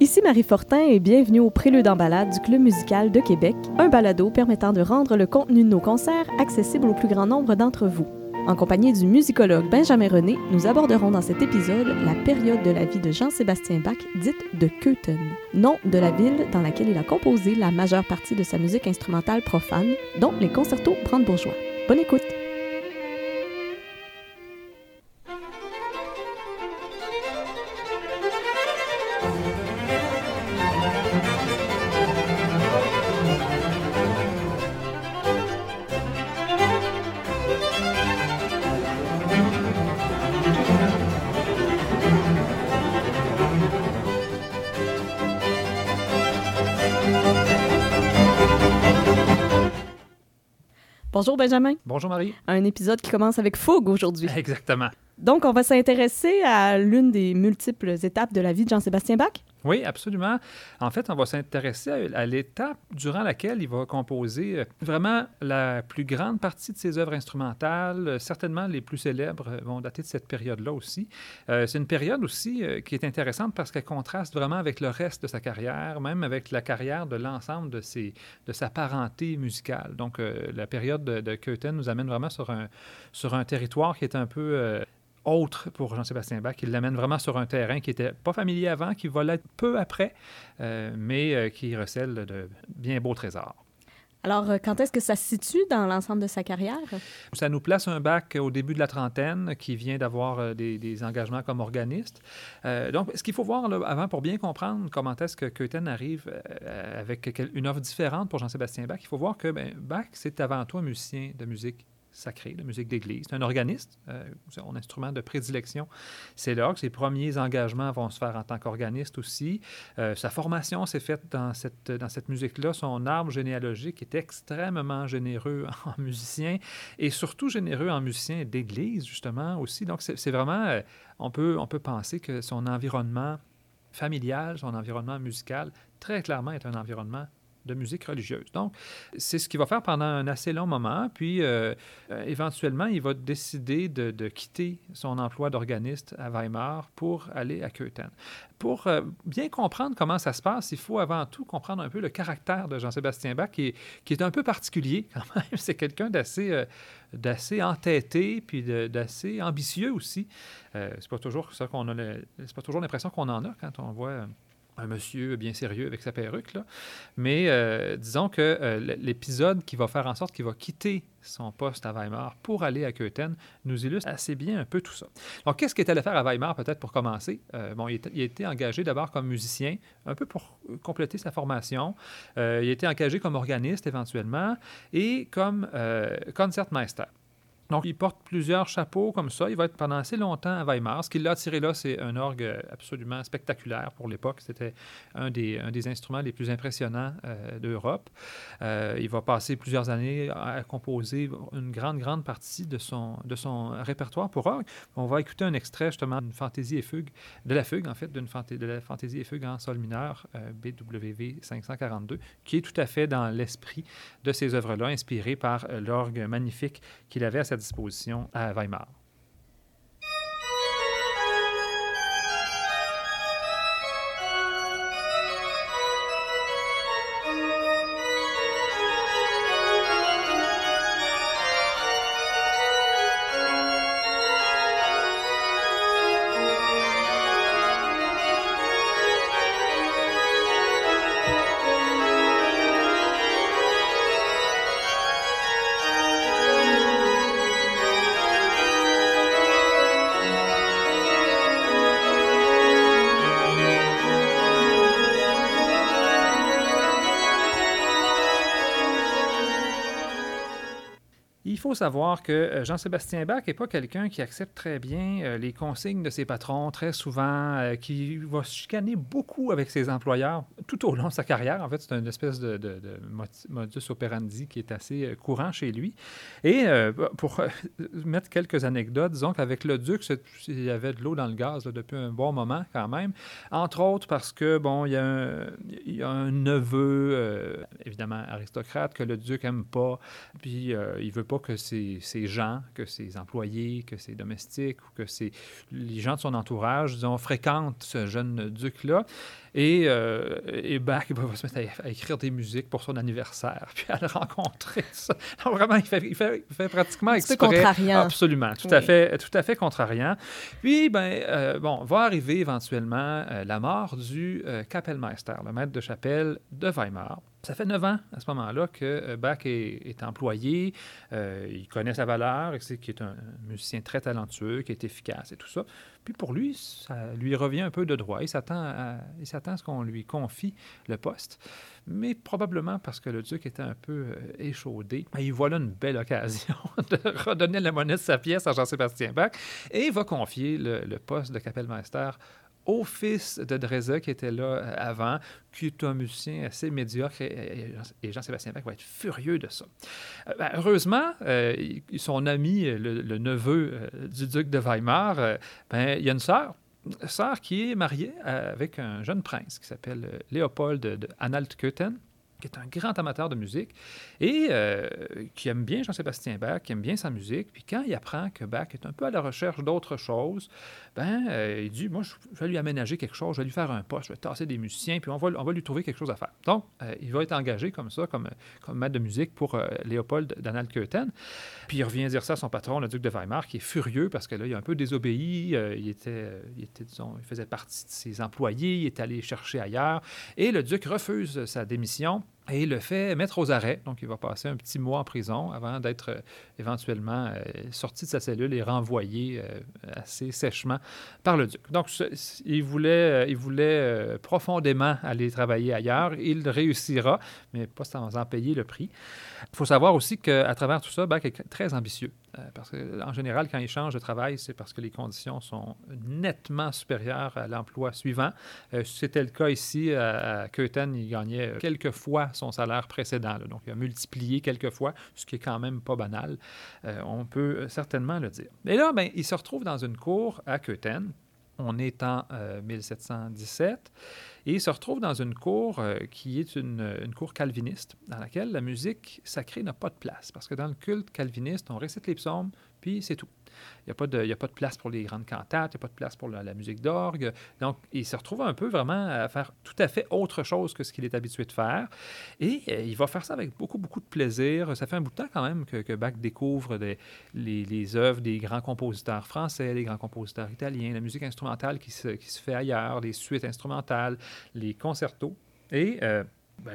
Ici Marie Fortin et bienvenue au Prélude en balade du Club musical de Québec, un balado permettant de rendre le contenu de nos concerts accessible au plus grand nombre d'entre vous. En compagnie du musicologue Benjamin René, nous aborderons dans cet épisode la période de la vie de Jean-Sébastien Bach, dite de Köthen, nom de la ville dans laquelle il a composé la majeure partie de sa musique instrumentale profane, dont les concertos brandebourgeois. Bonne écoute! Bonjour Benjamin. Bonjour Marie. Un épisode qui commence avec fougue aujourd'hui. Exactement. Donc, on va s'intéresser à l'une des multiples étapes de la vie de Jean-Sébastien Bach? Oui, absolument. En fait, on va s'intéresser à, l'étape durant laquelle il va composer euh, vraiment la plus grande partie de ses œuvres instrumentales. Euh, certainement, les plus célèbres euh, vont dater de cette période-là aussi. c'est une période aussi qui est intéressante parce qu'elle contraste vraiment avec le reste de sa carrière, même avec la carrière de l'ensemble de, sa parenté musicale. Donc, la période de, de nous amène vraiment sur un, sur un territoire qui est un peu autre pour Jean-Sébastien Bach. Il l'amène vraiment sur un terrain qui n'était pas familier avant, qui va l'être peu après, euh, mais euh, qui recèle de bien beaux trésors. Alors, euh, quand est-ce que ça se situe dans l'ensemble de sa carrière? Ça nous place un bac au début de la trentaine qui vient d'avoir des, engagements comme organiste. donc, ce qu'il faut voir avant pour bien comprendre comment est-ce que Keuten arrive avec une offre différente pour Jean-Sébastien Bach, il faut voir que ben, Bach, c'est avant tout un musicien de musique sacré, de musique d'église. C'est un organiste, euh, son instrument de prédilection. C'est là que ses premiers engagements vont se faire en tant qu'organiste aussi. Euh, sa formation s'est faite dans cette, dans cette musique-là. Son arbre généalogique est extrêmement généreux en musicien et surtout généreux en musicien d'église, justement, aussi. Donc, c'est vraiment, euh, on, peut, on peut penser que son environnement familial, son environnement musical, très clairement est un environnement de musique religieuse. Donc, c'est ce qu'il va faire pendant un assez long moment. Puis, euh, euh, éventuellement, il va décider de, quitter son emploi d'organiste à Weimar pour aller à Köthen. Pour euh, bien comprendre comment ça se passe, il faut avant tout comprendre un peu le caractère de Jean-Sébastien Bach, qui est, qui est, un peu particulier quand même. C'est quelqu'un d'assez d'assez entêté, puis d'assez ambitieux aussi. c'est pas toujours ça qu'on a, c'est pas toujours l'impression qu'on en a quand on voit un monsieur bien sérieux avec sa perruque. Là. Mais euh, disons que euh, l'épisode qui va faire en sorte qu'il va quitter son poste à Weimar pour aller à Köthen nous illustre assez bien un peu tout ça. Donc, qu'est-ce qu'il allé faire à Weimar, peut-être pour commencer? Euh, bon, il, a été engagé d'abord comme musicien, un peu pour compléter sa formation. il a été engagé comme organiste éventuellement et comme concertmeister. Donc, il porte plusieurs chapeaux comme ça. Il va être pendant assez longtemps à Weimar. Ce qui l'a attiré là, c'est un orgue absolument spectaculaire pour l'époque. C'était un des, instruments les plus impressionnants euh, d'Europe. Euh, il va passer plusieurs années à composer une grande, grande partie de son, répertoire pour orgue. On va écouter un extrait justement d'une fantaisie et fugue, de la fugue en fait, d'une fantaisie et fugue en sol mineur, euh, BWV 542, qui est tout à fait dans l'esprit de ces œuvres-là, inspirées par l'orgue magnifique qu'il avait à cette disposition à Weimar. Savoir que euh, Jean-Sébastien Bach n'est pas quelqu'un qui accepte très bien euh, les consignes de ses patrons, très souvent, euh, qui va chicaner beaucoup avec ses employeurs tout au long de sa carrière. En fait, c'est une espèce de, modus operandi qui est assez courant chez lui. Et pour mettre quelques anecdotes, disons qu'avec le duc, il y avait de l'eau dans le gaz depuis un bon moment quand même. Entre autres parce que, bon, il y a un, neveu, évidemment aristocrate, que le duc aime pas, puis il veut pas que ses, gens, que ses employés, que ses domestiques ou que ses, les gens de son entourage, disons, fréquentent ce jeune duc-là. Et, euh, et Bach va se mettre à, écrire des musiques pour son anniversaire, puis à le rencontrer. Ça. vraiment, il fait, il fait, il fait pratiquement exprès. contrariant. Absolument, tout, à fait, tout à fait contrariant. Puis, ben, euh, bon, va arriver éventuellement euh, la mort du Kapellmeister, le maître de chapelle de Weimar. Ça fait neuf ans à ce moment-là que Bach est, employé. Euh, il connaît sa valeur, il sait qu'il est un musicien très talentueux, qui est efficace et tout ça. Puis pour lui, ça lui revient un peu de droit. Il s'attend à, à ce qu'on lui confie le poste. Mais probablement parce que le duc était un peu euh, échaudé, ben, il voit là une belle occasion de redonner la monnaie de sa pièce à Jean-Sébastien Bach et il va confier le, poste de Kapellmeister au fils de Dreza qui était là euh, avant, qui est un musicien assez médiocre, et, Jean-Sébastien Bach va être furieux de ça. Euh, ben, heureusement, son ami, le, neveu du duc de Weimar, ben, il y a une sœur, sœur qui est mariée avec un jeune prince qui s'appelle Léopold de, Anhalt-Köthen qui est un grand amateur de musique et qui aime bien Jean-Sébastien Bach, qui aime bien sa musique. Puis quand il apprend que Bach est un peu à la recherche d'autres choses, ben, euh, il dit, moi, je vais lui aménager quelque chose, je vais lui faire un poste, je vais tasser des musiciens, puis on va, on va lui trouver quelque chose à faire. Donc, euh, il va être engagé comme ça, comme, comme maître de musique pour euh, Léopold Donald Köthen. Puis il revient dire ça à son patron, le duc de Weimar, qui est furieux parce que là, il a un peu désobéi, il, était, il, était, disons, il faisait partie de ses employés, il est allé chercher ailleurs, et le duc refuse sa démission et le fait mettre aux arrêts. Donc, il va passer un petit mois en prison avant d'être éventuellement sorti de sa cellule et renvoyé assez sèchement par le duc. Donc, il voulait, euh, il voulait euh, profondément aller travailler ailleurs. Il réussira, mais pas sans en payer le prix. Il faut savoir aussi qu'à travers tout ça, Bach est très ambitieux. Euh, parce qu'en général, quand il change de travail, c'est parce que les conditions sont nettement supérieures à l'emploi suivant. C'était le cas ici à Köthen, il gagnait quelques fois son salaire précédent. donc, il a multiplié quelques fois, ce qui est quand même pas banal. on peut certainement le dire. Et là, ben, il se retrouve dans une cour à Köthen on est en 1717 euh, et il se retrouve dans une cour euh, qui est une, une, cour calviniste, dans laquelle la musique sacrée n'a pas de place. Parce que dans le culte calviniste, on récite les psaumes, puis c'est tout. Il n'y a, pas de, a pas de place pour les grandes cantates, il n'y a pas de place pour la, musique d'orgue. Donc, il se retrouve un peu vraiment à faire tout à fait autre chose que ce qu'il est habitué de faire. Et euh, il va faire ça avec beaucoup, beaucoup de plaisir. Ça fait un bout de temps quand même que, Bach découvre les, les, œuvres des grands compositeurs français, des grands compositeurs italiens, la musique instrumentale qui se, qui se fait ailleurs, les suites instrumentales, les concertos. Et euh,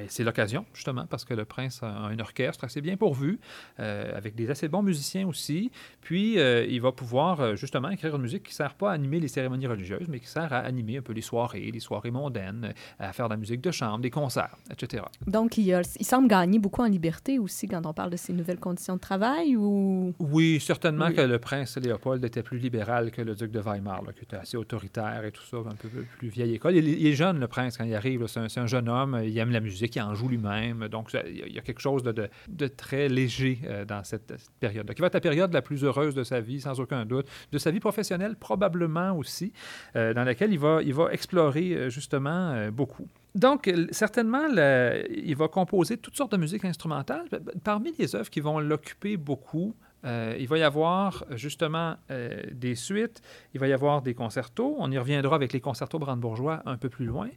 c'est l'occasion, justement, parce que le prince a un orchestre assez bien pourvu, euh, avec des assez bons musiciens aussi. Puis, euh, il va pouvoir, euh, justement, écrire une musique qui ne sert pas à animer les cérémonies religieuses, mais qui sert à animer un peu les soirées, les soirées mondaines, à faire de la musique de chambre, des concerts, etc. Donc, il, il semble gagner beaucoup en liberté aussi quand on parle de ses nouvelles conditions de travail, ou... Oui, certainement que le prince Léopold était plus libéral que le duc de Weimar, qui était assez autoritaire et tout ça, un peu plus vieille école. Il, est jeune, le prince, quand il arrive. C'est un, un, jeune homme, il aime la musique musique, il en joue lui-même. Donc, il y a quelque chose de, très léger euh, dans cette, période-là, qui va être la période la plus heureuse de sa vie, sans aucun doute, de sa vie professionnelle probablement aussi, euh, dans laquelle il va, il explorer euh, justement beaucoup. Donc, certainement, il va composer toutes sortes de musique instrumentale. Parmi les œuvres qui vont l'occuper beaucoup, euh, il va y avoir justement euh, des suites, il va y avoir des concertos. On y reviendra avec les concertos brandebourgeois un peu plus loin.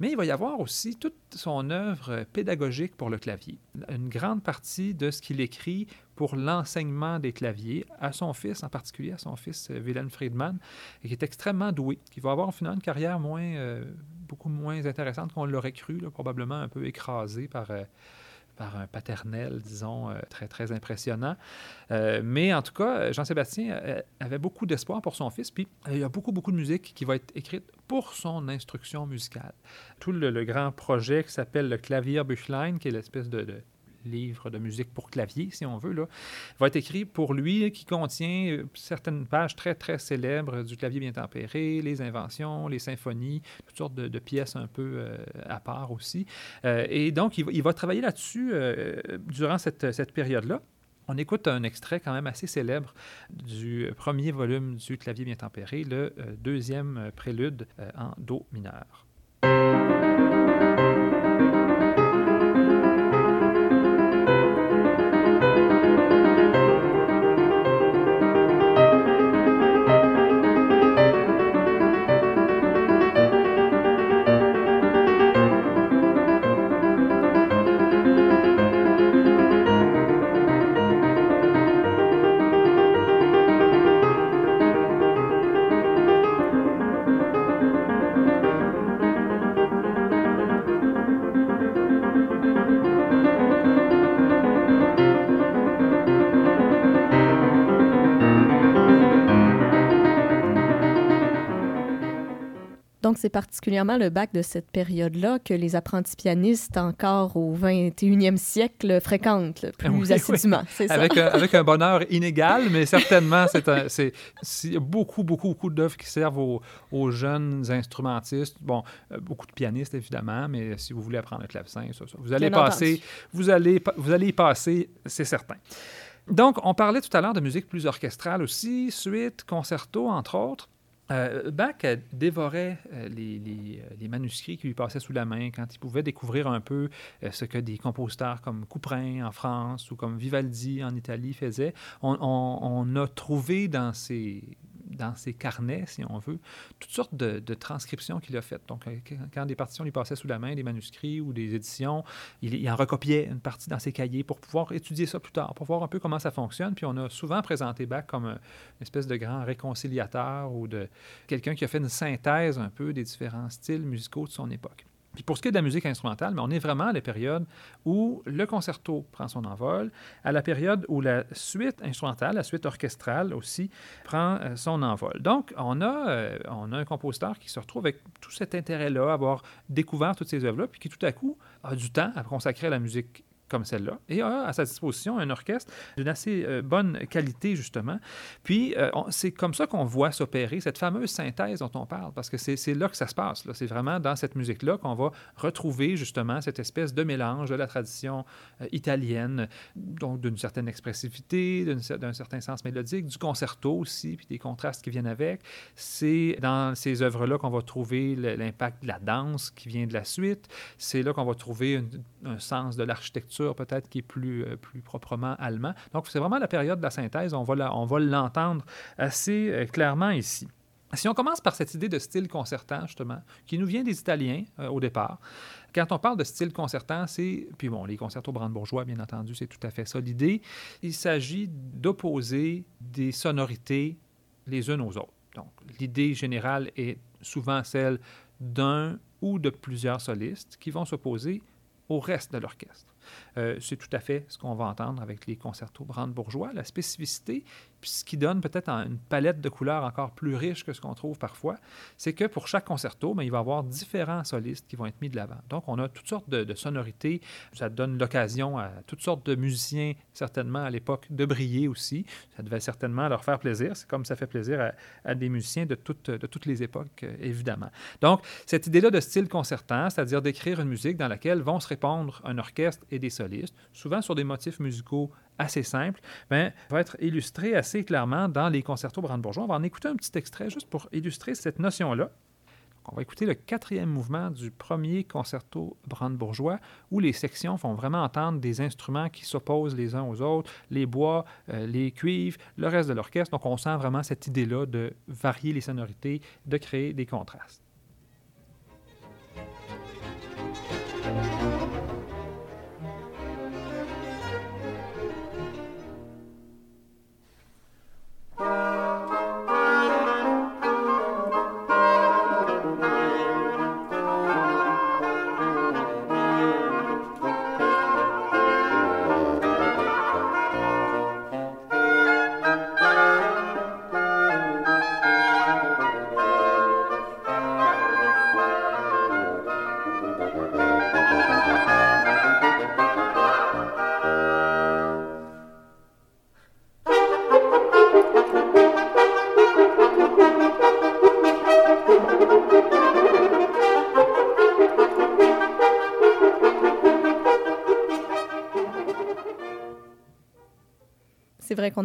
Mais il va y avoir aussi toute son œuvre pédagogique pour le clavier. Une grande partie de ce qu'il écrit pour l'enseignement des claviers à son fils, en particulier à son fils euh, Wilhelm Friedman, qui est extrêmement doué, qui va avoir finalement une carrière moins, beaucoup moins intéressante qu'on l'aurait cru, probablement un peu écrasé par par un paternel, disons, euh, très, très impressionnant. Euh, mais en tout cas, Jean-Sébastien euh, avait beaucoup d'espoir pour son fils, puis il y a beaucoup, beaucoup de musique qui va être écrite pour son instruction musicale. Tout le, grand projet qui s'appelle le Clavier Büchlein, qui est l'espèce de livre de musique pour clavier, si on veut, là, va être écrit pour lui, qui contient euh, certaines pages très, très célèbres du clavier bien tempéré, les inventions, les symphonies, toutes sortes de, pièces un peu euh, à part aussi. Euh, et donc, il, va travailler là-dessus durant cette, cette période-là. On écoute un extrait quand même assez célèbre du premier volume du clavier bien tempéré, le deuxième prélude en Do mineur. C'est particulièrement le bac de cette période-là que les apprentis pianistes, encore au 21e siècle, fréquentent plus assidûment. C'est ça. Avec un, avec un, bonheur inégal, mais certainement, c'est beaucoup, beaucoup, beaucoup d'œuvres qui servent aux, aux, jeunes instrumentistes. Bon, euh, beaucoup de pianistes, évidemment, mais si vous voulez apprendre le clavecin, ça, ça, vous allez passer, vous allez, vous allez y passer, c'est certain. Donc, on parlait tout à l'heure de musique plus orchestrale aussi, suite, concerto, entre autres. Euh, Bach dévorait euh, les, euh, les, manuscrits qui lui passaient sous la main quand il pouvait découvrir un peu ce que des compositeurs comme Couperin en France ou comme Vivaldi en Italie faisaient. On a trouvé dans ces, dans ses carnets, si on veut, toutes sortes de, transcriptions qu'il a faites. Donc, euh, quand des partitions lui passaient sous la main, des manuscrits ou des éditions, il, en recopiait une partie dans ses cahiers pour pouvoir étudier ça plus tard, pour voir un peu comment ça fonctionne. Puis on a souvent présenté Bach comme une espèce de grand réconciliateur ou de quelqu'un qui a fait une synthèse un peu des différents styles musicaux de son époque. Puis pour ce qui est de la musique instrumentale, mais on est vraiment à la période où le concerto prend son envol, à la période où la suite instrumentale, la suite orchestrale aussi, prend euh, son envol. Donc, on a, euh, on a un compositeur qui se retrouve avec tout cet intérêt-là, avoir découvert toutes ces œuvres-là, puis qui tout à coup a du temps à consacrer à la musique comme celle-là, et a à sa disposition un orchestre d'une assez euh, bonne qualité, justement. Puis, euh, c'est comme ça qu'on voit s'opérer cette fameuse synthèse dont on parle, parce que c'est là que ça se passe. C'est vraiment dans cette musique-là qu'on va retrouver, justement, cette espèce de mélange de la tradition euh, italienne, donc d'une certaine expressivité, d'un certain sens mélodique, du concerto aussi, puis des contrastes qui viennent avec. C'est dans ces œuvres-là qu'on va trouver l'impact de la danse qui vient de la suite. C'est là qu'on va trouver un sens de l'architecture peut-être qui est plus, euh, plus proprement allemand. Donc, c'est vraiment la période de la synthèse. On va l'entendre assez euh, clairement ici. Si on commence par cette idée de style concertant, justement, qui nous vient des Italiens euh, au départ, quand on parle de style concertant, c'est, puis bon, les concertos brandebourgeois, bien entendu, c'est tout à fait ça l'idée. Il s'agit d'opposer des sonorités les unes aux autres. Donc, l'idée générale est souvent celle d'un ou de plusieurs solistes qui vont s'opposer au reste de l'orchestre. Euh, c'est tout à fait ce qu'on va entendre avec les concertos brandebourgeois. La spécificité, puis ce qui donne peut-être une palette de couleurs encore plus riche que ce qu'on trouve parfois, c'est que pour chaque concerto, ben, il va y avoir différents solistes qui vont être mis de l'avant. Donc, on a toutes sortes de, sonorités. Ça donne l'occasion à toutes sortes de musiciens, certainement à l'époque, de briller aussi. Ça devait certainement leur faire plaisir. C'est comme ça fait plaisir à, des musiciens de toutes, de toutes les époques, euh, évidemment. Donc, cette idée-là de style concertant, c'est-à-dire d'écrire une musique dans laquelle vont se répondre un orchestre et des solistes, souvent sur des motifs musicaux assez simples, ben, va être illustrée assez clairement dans les concertos brandebourgeois. On va en écouter un petit extrait juste pour illustrer cette notion-là. On va écouter le quatrième mouvement du premier concerto brandebourgeois, où les sections font vraiment entendre des instruments qui s'opposent les uns aux autres, les bois, euh, les cuivres, le reste de l'orchestre. Donc on sent vraiment cette idée-là de varier les sonorités, de créer des contrastes.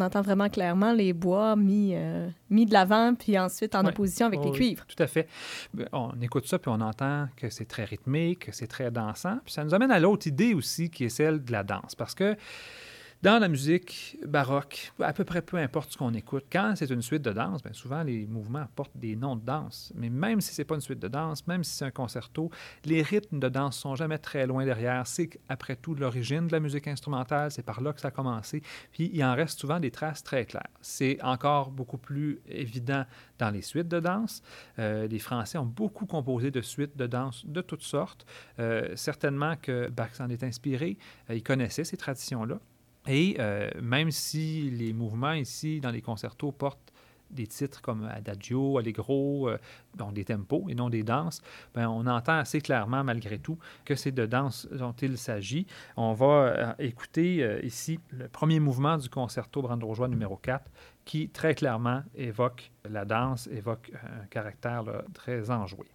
Entend vraiment clairement les bois mis, euh, mis de l'avant, puis ensuite en opposition avec les cuivres. Tout à fait. Ben, on écoute ça, puis on entend que c'est très rythmique, que c'est très dansant. Puis ça nous amène à l'autre idée aussi, qui est celle de la danse. Parce que dans la musique baroque, à peu près peu importe ce qu'on écoute, quand c'est une suite de danse, bien souvent les mouvements portent des noms de danse. Mais même si ce n'est pas une suite de danse, même si c'est un concerto, les rythmes de danse sont jamais très loin derrière. C'est après tout l'origine de la musique instrumentale, c'est par là que ça a commencé. Puis il en reste souvent des traces très claires. C'est encore beaucoup plus évident dans les suites de danse. Euh, les Français ont beaucoup composé de suites de danse de toutes sortes. Euh, certainement que Bach s'en est inspiré. Euh, il connaissait ces traditions-là. Et euh, même si les mouvements ici, dans les concertos, portent des titres comme Adagio, Allegro, donc des tempos et non des danses, ben, on entend assez clairement, malgré tout, que c'est de danse dont il s'agit. On va écouter ici le premier mouvement du concerto brandebourgeois numéro 4 qui très clairement évoque la danse, évoque un caractère très enjoué.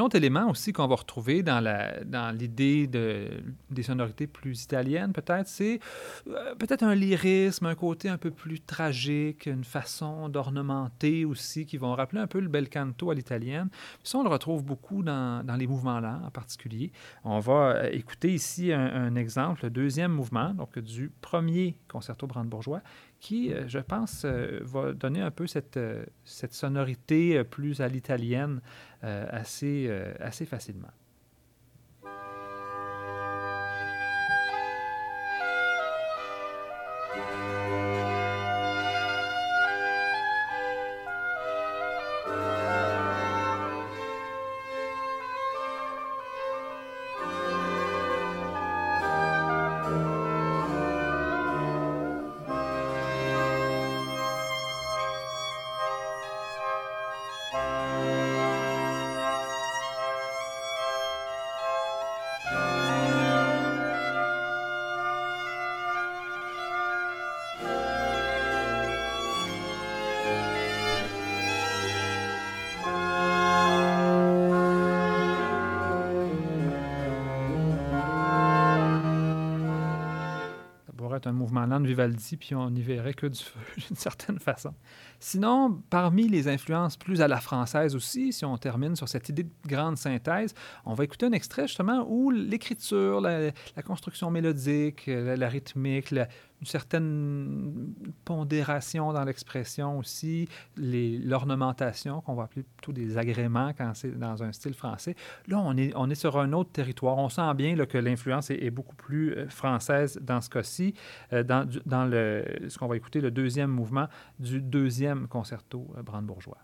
Un autre élément aussi qu'on va retrouver dans, la, dans l'idée de, des sonorités plus italiennes, peut-être, c'est euh, peut-être un lyrisme, un côté un peu plus tragique, une façon d'ornementer aussi, qui vont rappeler un peu le bel canto à l'italienne. Ça, on le retrouve beaucoup dans, dans les mouvements lents en particulier. On va euh, écouter ici un, exemple, le deuxième mouvement, donc du premier concerto brandebourgeois, qui, euh, je pense, va donner un peu cette, cette sonorité plus à l'italienne assez, assez facilement. Un mouvement lent de Vivaldi, puis on n'y verrait que du d'une certaine façon. Sinon, parmi les influences plus à la française aussi, si on termine sur cette idée de grande synthèse, on va écouter un extrait justement où l'écriture, la, construction mélodique, la, rythmique, une certaine pondération dans l'expression aussi, l'ornementation, qu'on va appeler plutôt des agréments quand c'est dans un style français. Là, on est, on est sur un autre territoire. On sent bien là, que l'influence est, beaucoup plus euh, française dans ce cas-ci, euh, dans, dans le, ce qu'on va écouter, le deuxième mouvement du deuxième concerto euh, brandebourgeois.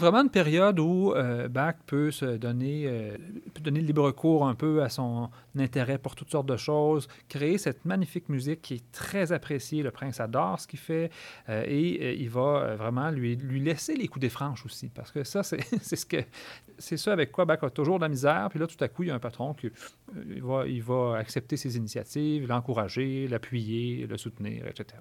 Vraiment une période où euh, Bach peut se donner, euh, donner libre cours un peu à son intérêt pour toutes sortes de choses, créer cette magnifique musique qui est très appréciée. Le prince adore ce qu'il fait euh, et il va vraiment lui, laisser les coups des franches aussi, parce que ça, c'est ce que ça avec quoi Bach a toujours de la misère. Puis là, tout à coup, il y a un patron qui va accepter ses initiatives, l'encourager, l'appuyer, le soutenir, etc.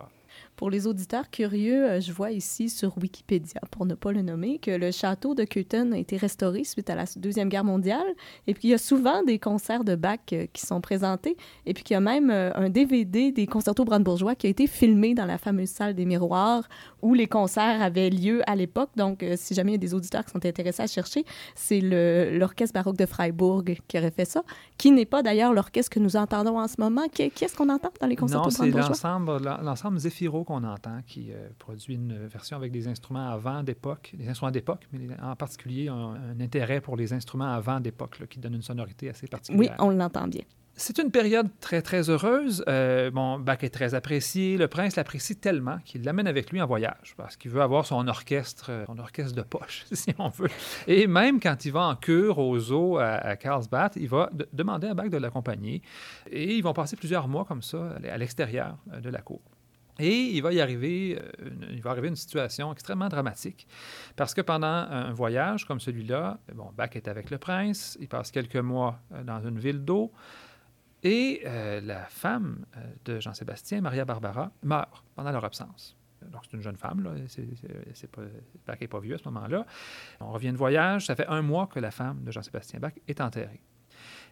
Pour les auditeurs curieux, euh, je vois ici sur Wikipédia, pour ne pas le nommer, que le château de Köthen a été restauré suite à la Deuxième Guerre mondiale et puis il y a souvent des concerts de Bach euh, qui sont présentés et puis qu'il y a même euh, un DVD des concertos brandebourgeois qui a été filmé dans la fameuse salle des miroirs où les concerts avaient lieu à l'époque. Donc, si jamais il y a des auditeurs qui sont intéressés à chercher, c'est l'Orchestre baroque de Freiburg qui aurait fait ça, qui n'est pas d'ailleurs l'orchestre que nous entendons en ce moment. Qu'est-ce qu'on entend dans les concertos brandebourgeois? Non, c'est l'ensemble Qu'on entend, qui produit une version avec des instruments avant d'époque, des instruments d'époque, mais en particulier un, un, intérêt pour les instruments avant d'époque, qui donnent une sonorité assez particulière. Oui, on l'entend bien. C'est une période très, très heureuse. Euh, bon, Bach est très apprécié. Le prince l'apprécie tellement qu'il l'amène avec lui en voyage parce qu'il veut avoir son orchestre, euh, son orchestre de poche, si on veut. Et même quand il va en cure au zoo à, Karlsbad, il va demander à Bach de l'accompagner. Et ils vont passer plusieurs mois comme ça à l'extérieur euh, de la cour. Et il va y arriver, il va arriver une situation extrêmement dramatique parce que pendant un voyage comme celui-là, Bach est avec le prince, il passe quelques mois dans une ville d'eau. Et euh, la femme euh, de Jean-Sébastien, Maria Barbara, meurt pendant leur absence. Donc, c'est une jeune femme, là. Bach n'est pas vieux à ce moment-là. On revient de voyage. Ça fait un mois que la femme de Jean-Sébastien Bach est enterrée.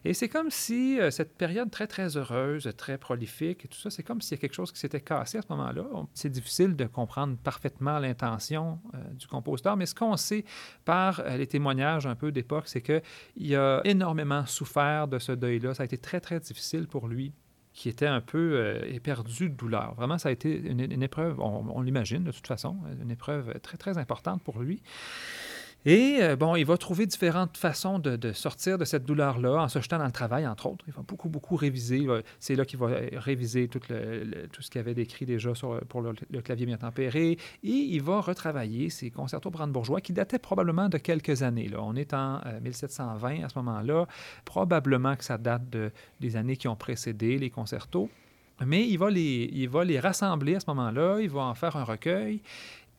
Et c'est comme si euh, cette période très, très heureuse, très prolifique tout ça, c'est comme s'il y a quelque chose qui s'était cassé à ce moment-là. C'est difficile de comprendre parfaitement l'intention euh, du compositeur, mais ce qu'on sait par euh, les témoignages un peu d'époque, c'est qu'il a énormément souffert de ce deuil-là. Ça a été très, très difficile pour lui qui était un peu éperdu de douleur. Vraiment, ça a été une, épreuve, on l'imagine de toute façon, une épreuve très, très importante pour lui. Et euh, bon, il va trouver différentes façons de, sortir de cette douleur-là en se jetant dans le travail, entre autres. Il va beaucoup, beaucoup réviser. C'est là qu'il va euh, réviser tout, ce qu'il avait décrit déjà pour le, clavier bien tempéré. Et il va retravailler ses concertos brandebourgeois qui dataient probablement de quelques années. Là. On est en 1720 euh, à ce moment-là. Probablement que ça date de, des années qui ont précédé les concertos. Mais il va, les, il va les rassembler à ce moment-là, il va en faire un recueil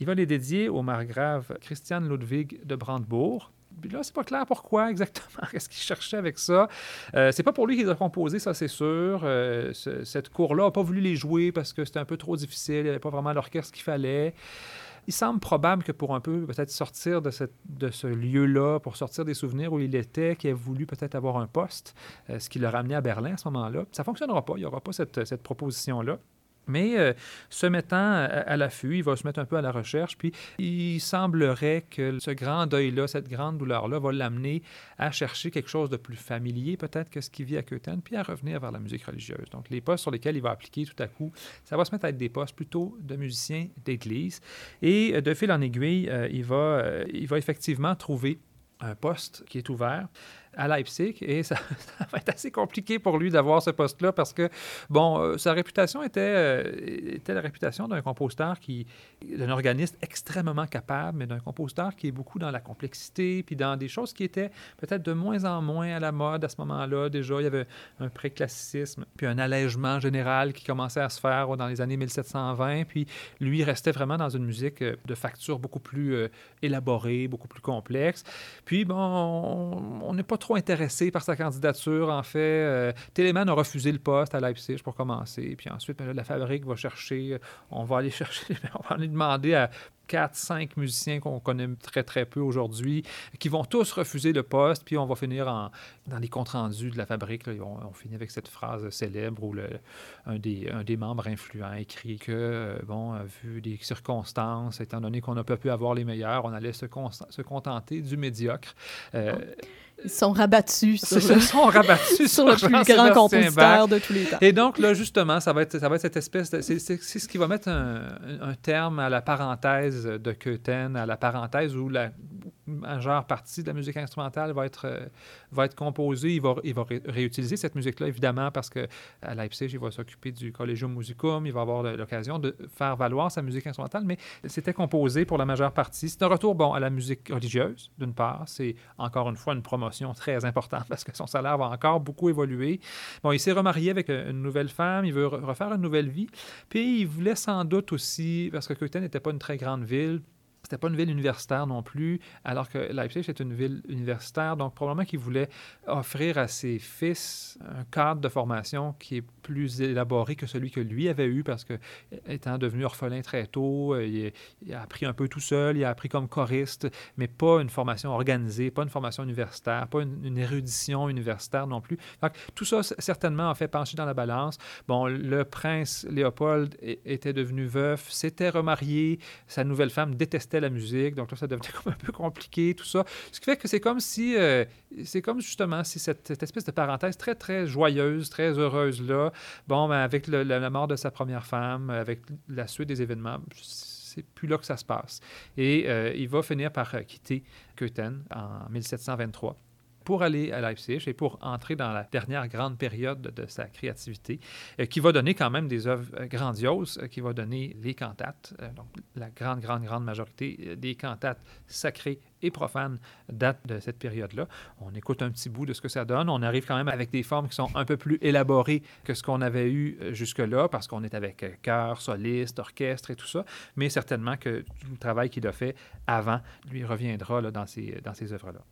il va les dédier au margrave Christian Ludwig de Brandebourg. Puis là, c'est pas clair pourquoi exactement. Qu'est-ce qu'il cherchait avec ça? Euh, c'est pas pour lui qu'il a composé, ça, c'est sûr. Euh, cette cour-là n'a pas voulu les jouer parce que c'était un peu trop difficile. Il n'y avait pas vraiment l'orchestre qu'il fallait. Il semble probable que pour un peu peut-être sortir de, ce lieu-là, pour sortir des souvenirs où il était, qu'il ait voulu peut-être avoir un poste, euh, ce qui l'a ramené à Berlin à ce moment-là. Ça ne fonctionnera pas. Il n'y aura pas cette proposition-là. Mais euh, se mettant à, l'affût, il va se mettre un peu à la recherche, puis il semblerait que ce grand deuil-là, cette grande douleur-là, va l'amener à chercher quelque chose de plus familier peut-être que ce qu'il vit à Köthen, puis à revenir vers la musique religieuse. Donc les postes sur lesquels il va appliquer tout à coup, ça va se mettre à être des postes plutôt de musiciens d'église. Et euh, de fil en aiguille, euh, il, va, il va effectivement trouver un poste qui est ouvert à Leipzig et ça, va être assez compliqué pour lui d'avoir ce poste-là parce que, bon, euh, sa réputation était, euh, était la réputation d'un compositeur qui, d'un organiste extrêmement capable, mais d'un compositeur qui est beaucoup dans la complexité puis dans des choses qui étaient peut-être de moins en moins à la mode à ce moment-là. Déjà, il y avait un préclassicisme puis un allègement général qui commençait à se faire dans les années 1720. Puis lui restait vraiment dans une musique euh, de facture beaucoup plus élaborée, beaucoup plus complexe. Puis, bon, on n'est pas trop intéressé par sa candidature. En fait, euh, a refusé le poste à Leipzig pour commencer. Puis ensuite, ben la fabrique va chercher, euh, on va aller chercher, on va aller demander à quatre, cinq musiciens qu'on connaît très, très peu aujourd'hui, qui vont tous refuser le poste, puis on va finir en, dans les comptes rendus de la fabrique. on, finit avec cette phrase célèbre où le, un, des, un des membres influents écrit que, euh, bon, vu des circonstances, étant donné qu'on n'a pas pu avoir les meilleurs, on allait se, se contenter du médiocre. Euh, ils sont rabattus sur, le, sont rabattus sur, le plus grand compositeur de tous les temps. Et donc, là, justement, ça va être, ça va être cette espèce de... C'est ce qui va mettre un, un, terme à la parenthèse de Köthen, à la parenthèse où la majeure partie de la musique instrumentale va être, euh, va être composée. Il va, il va réutiliser cette musique-là, évidemment, parce qu'à Leipzig, il va s'occuper du Collegium Musicum. Il va avoir l'occasion de faire valoir sa musique instrumentale, mais c'était composé pour la majeure partie. C'est un retour, bon, à la musique religieuse, d'une part. C'est encore une fois une promotion très importante parce que son salaire va encore beaucoup évoluer. Bon, il s'est remarié avec euh, une nouvelle femme. Il veut refaire une nouvelle vie. Puis il voulait sans doute aussi, parce que Köthen n'était pas une très grande ville, c'était pas une ville universitaire non plus, alors que Leipzig est une ville universitaire. Donc, probablement qu'il voulait offrir à ses fils un cadre de formation qui est plus élaboré que celui que lui avait eu, parce que, étant devenu orphelin très tôt, euh, il, a appris un peu tout seul, il a appris comme choriste, mais pas une formation organisée, pas une formation universitaire, pas une, érudition universitaire non plus. Donc, tout ça, certainement, a fait pencher dans la balance. Bon, le prince Léopold était devenu veuf, s'était remarié, sa nouvelle femme détestait la musique. Donc là, ça devenait comme un peu compliqué, tout ça. Ce qui fait que c'est comme si, euh, c'est comme justement si cette, espèce de parenthèse très, très joyeuse, très heureuse-là, bon, ben, avec la mort de sa première femme, avec la suite des événements, c'est plus là que ça se passe. Et euh, il va finir par quitter Köthen en 1723 pour aller à Leipzig et pour entrer dans la dernière grande période de, sa créativité, euh, qui va donner quand même des œuvres euh, grandioses, euh, qui va donner les cantates. donc, la grande, grande, grande majorité des cantates sacrées et profanes datent de cette période-là. On écoute un petit bout de ce que ça donne. On arrive quand même avec des formes qui sont un peu plus élaborées que ce qu'on avait eu jusque-là, parce qu'on est avec chœur, soliste, orchestre et tout ça. Mais certainement que tout le travail qu'il a fait avant lui reviendra dans ces œuvres-là.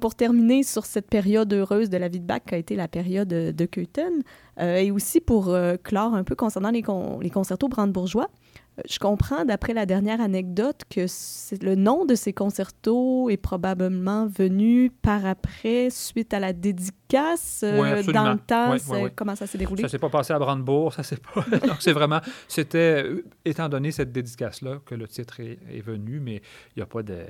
Donc, pour terminer sur cette période heureuse de la vie de Bach qui a été la période de Köthen, euh, et aussi pour euh, clore un peu concernant les, les concertos brandebourgeois, euh, je comprends, d'après la dernière anecdote, que le nom de ces concertos est probablement venu par après, suite à la dédicace dans le temps. comment ça s'est déroulé? Ça s'est pas passé à Brandebourg, ça s'est pas... c'est vraiment... C'était, étant donné cette dédicace-là, que le titre est, est venu, mais il n'y a pas de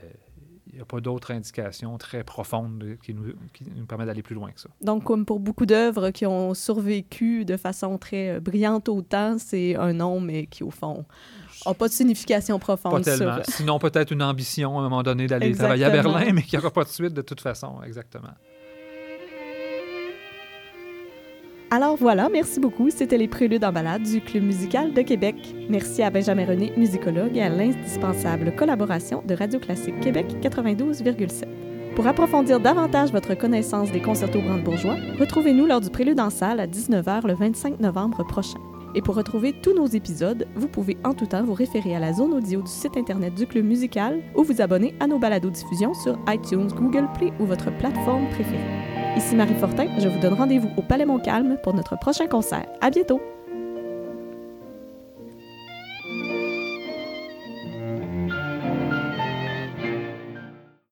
il n'y a pas d'autres indications très profondes qui nous, qui nous permettent d'aller plus loin que ça. Donc, comme pour beaucoup d'œuvres qui ont survécu de façon très euh, brillante au temps, c'est un nom, mais qui, au fond, n'a pas de signification profonde. Pas tellement. Sinon, peut-être une ambition à un moment donné d'aller travailler à Berlin, mais qui aura pas de suite de toute façon. Exactement. Alors voilà, merci beaucoup. C'était les préludes en balade du Club musical de Québec. Merci à Benjamin René, musicologue, et à l'indispensable collaboration de Radio Classique Québec 92,7. Pour approfondir davantage votre connaissance des concertos brandebourgeois, retrouvez-nous lors du prélude en salle à 19h le 25 novembre prochain. Et pour retrouver tous nos épisodes, vous pouvez en tout temps vous référer à la zone audio du site internet du Club musical ou vous abonner à nos balados diffusions sur iTunes, Google Play ou votre plateforme préférée. Ici Marie Fortin, je vous donne rendez-vous au Palais Montcalm pour notre prochain concert. À bientôt!